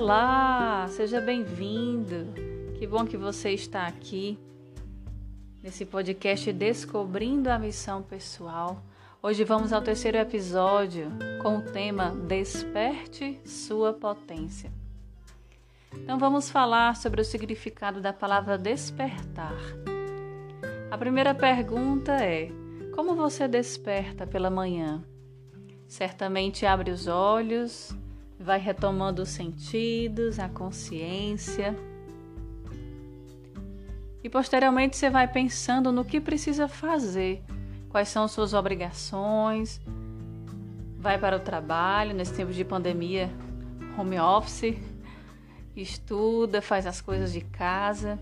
Olá, seja bem-vindo. Que bom que você está aqui nesse podcast Descobrindo a Missão Pessoal. Hoje vamos ao terceiro episódio com o tema Desperte Sua Potência. Então vamos falar sobre o significado da palavra despertar. A primeira pergunta é: como você desperta pela manhã? Certamente abre os olhos, vai retomando os sentidos, a consciência. E posteriormente você vai pensando no que precisa fazer, quais são suas obrigações. Vai para o trabalho nesse tempo de pandemia, home office, estuda, faz as coisas de casa.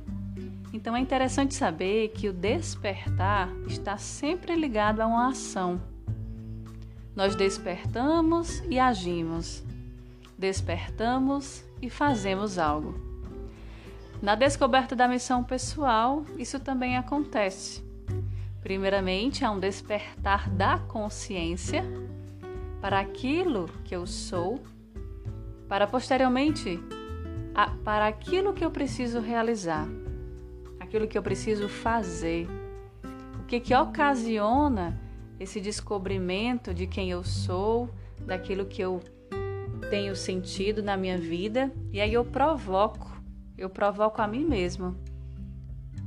Então é interessante saber que o despertar está sempre ligado a uma ação. Nós despertamos e agimos despertamos e fazemos algo. Na descoberta da missão pessoal, isso também acontece. Primeiramente, há um despertar da consciência para aquilo que eu sou, para posteriormente para aquilo que eu preciso realizar, aquilo que eu preciso fazer. O que que ocasiona esse descobrimento de quem eu sou, daquilo que eu tenho sentido na minha vida e aí eu provoco, eu provoco a mim mesmo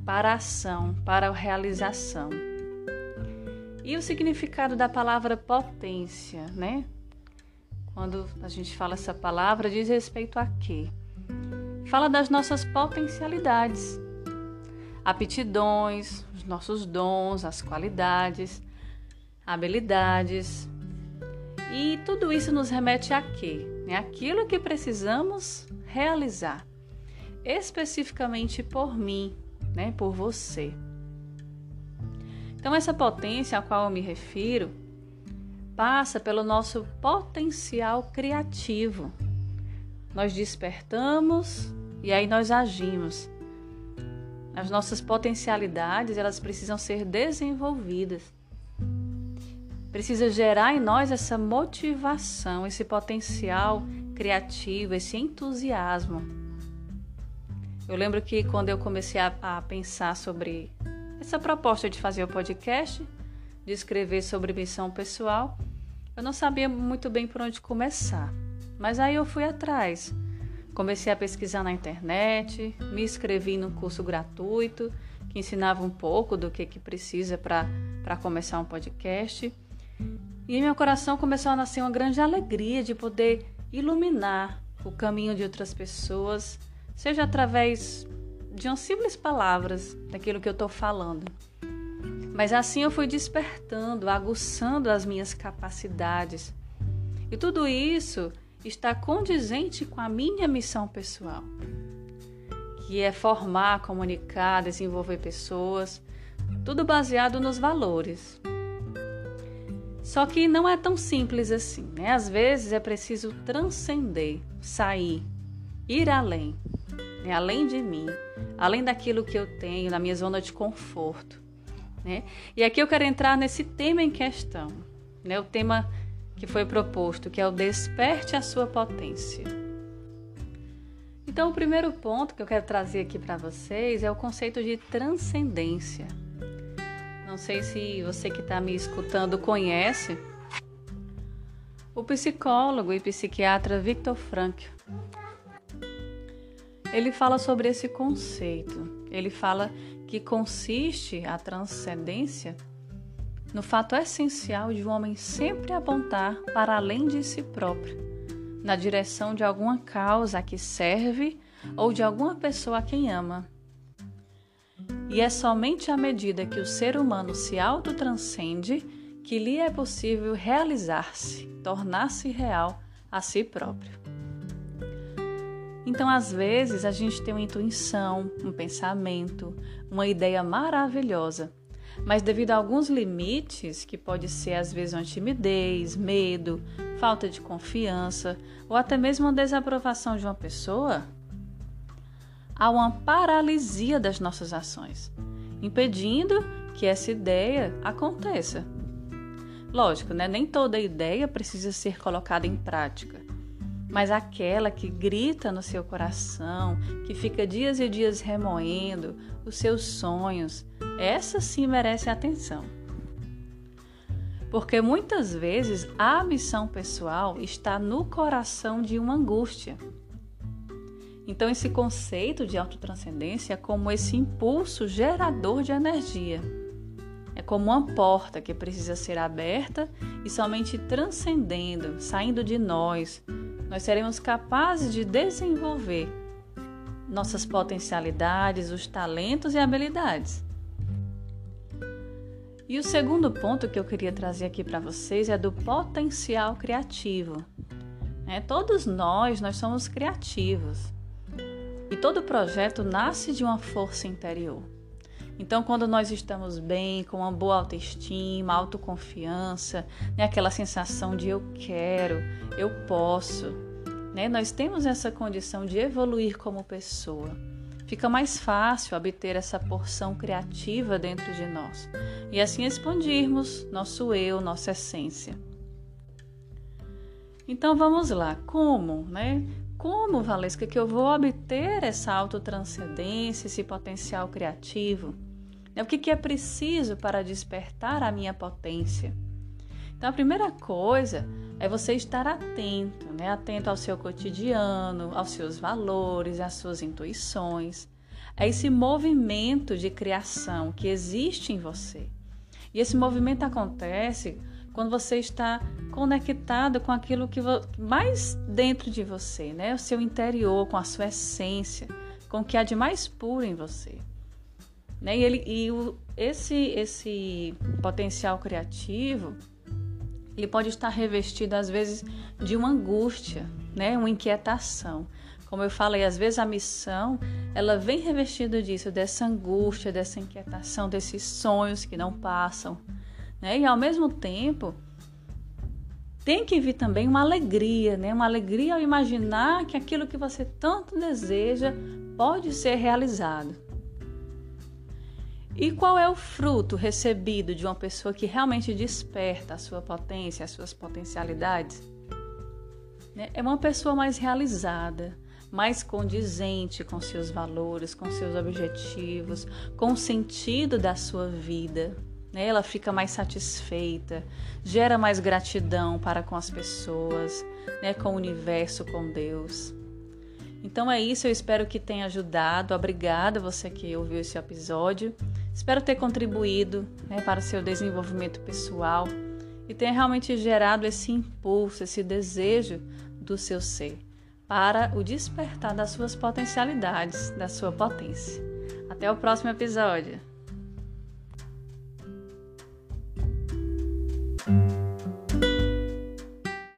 para a ação, para a realização. E o significado da palavra potência, né? Quando a gente fala essa palavra, diz respeito a quê? Fala das nossas potencialidades, aptidões, os nossos dons, as qualidades, habilidades, e tudo isso nos remete a quê? É aquilo que precisamos realizar, especificamente por mim, né? por você. Então, essa potência a qual eu me refiro passa pelo nosso potencial criativo. Nós despertamos e aí nós agimos. As nossas potencialidades, elas precisam ser desenvolvidas precisa gerar em nós essa motivação, esse potencial criativo, esse entusiasmo. Eu lembro que quando eu comecei a, a pensar sobre essa proposta de fazer o podcast, de escrever sobre missão pessoal, eu não sabia muito bem por onde começar. Mas aí eu fui atrás. Comecei a pesquisar na internet, me inscrevi num curso gratuito que ensinava um pouco do que, que precisa para começar um podcast. E em meu coração começou a nascer uma grande alegria de poder iluminar o caminho de outras pessoas, seja através de umas simples palavras daquilo que eu estou falando. Mas assim eu fui despertando, aguçando as minhas capacidades. E tudo isso está condizente com a minha missão pessoal, que é formar, comunicar, desenvolver pessoas, tudo baseado nos valores. Só que não é tão simples assim, né? Às vezes é preciso transcender, sair, ir além, né? além de mim, além daquilo que eu tenho, na minha zona de conforto, né? E aqui eu quero entrar nesse tema em questão, né? O tema que foi proposto, que é o desperte a sua potência. Então, o primeiro ponto que eu quero trazer aqui para vocês é o conceito de transcendência. Não sei se você que está me escutando conhece o psicólogo e psiquiatra Viktor Frankl. Ele fala sobre esse conceito. Ele fala que consiste a transcendência no fato essencial de um homem sempre apontar para além de si próprio, na direção de alguma causa a que serve ou de alguma pessoa a quem ama. E é somente à medida que o ser humano se autotranscende que lhe é possível realizar-se, tornar-se real a si próprio. Então, às vezes, a gente tem uma intuição, um pensamento, uma ideia maravilhosa, mas devido a alguns limites, que pode ser às vezes uma timidez, medo, falta de confiança ou até mesmo uma desaprovação de uma pessoa, há uma paralisia das nossas ações, impedindo que essa ideia aconteça. Lógico, né? nem toda ideia precisa ser colocada em prática, mas aquela que grita no seu coração, que fica dias e dias remoendo os seus sonhos, essa sim merece atenção. Porque muitas vezes a missão pessoal está no coração de uma angústia. Então, esse conceito de autotranscendência é como esse impulso gerador de energia. É como uma porta que precisa ser aberta e somente transcendendo, saindo de nós, nós seremos capazes de desenvolver nossas potencialidades, os talentos e habilidades. E o segundo ponto que eu queria trazer aqui para vocês é do potencial criativo. É, todos nós, nós somos criativos. E todo projeto nasce de uma força interior. Então, quando nós estamos bem, com uma boa autoestima, autoconfiança, né, aquela sensação de eu quero, eu posso, né, nós temos essa condição de evoluir como pessoa. Fica mais fácil obter essa porção criativa dentro de nós e assim expandirmos nosso eu, nossa essência. Então vamos lá, como, né? Como, Valesca, que eu vou obter essa autotranscendência, esse potencial criativo? O que é preciso para despertar a minha potência? Então, a primeira coisa é você estar atento, né? atento ao seu cotidiano, aos seus valores, às suas intuições. É esse movimento de criação que existe em você. E esse movimento acontece quando você está conectado com aquilo que mais dentro de você, né? O seu interior, com a sua essência, com o que há de mais puro em você. Né? E, ele, e o, esse, esse potencial criativo, ele pode estar revestido às vezes de uma angústia, né? uma inquietação. Como eu falei, às vezes a missão, ela vem revestida disso, dessa angústia, dessa inquietação, desses sonhos que não passam, né? E ao mesmo tempo, tem que vir também uma alegria, né? Uma alegria ao imaginar que aquilo que você tanto deseja pode ser realizado. E qual é o fruto recebido de uma pessoa que realmente desperta a sua potência, as suas potencialidades? Né? É uma pessoa mais realizada, mais condizente com seus valores, com seus objetivos, com o sentido da sua vida né? ela fica mais satisfeita, gera mais gratidão para com as pessoas, né? com o universo, com Deus. Então é isso, eu espero que tenha ajudado. Obrigada você que ouviu esse episódio. Espero ter contribuído né, para o seu desenvolvimento pessoal e tenha realmente gerado esse impulso, esse desejo do seu ser para o despertar das suas potencialidades, da sua potência. Até o próximo episódio.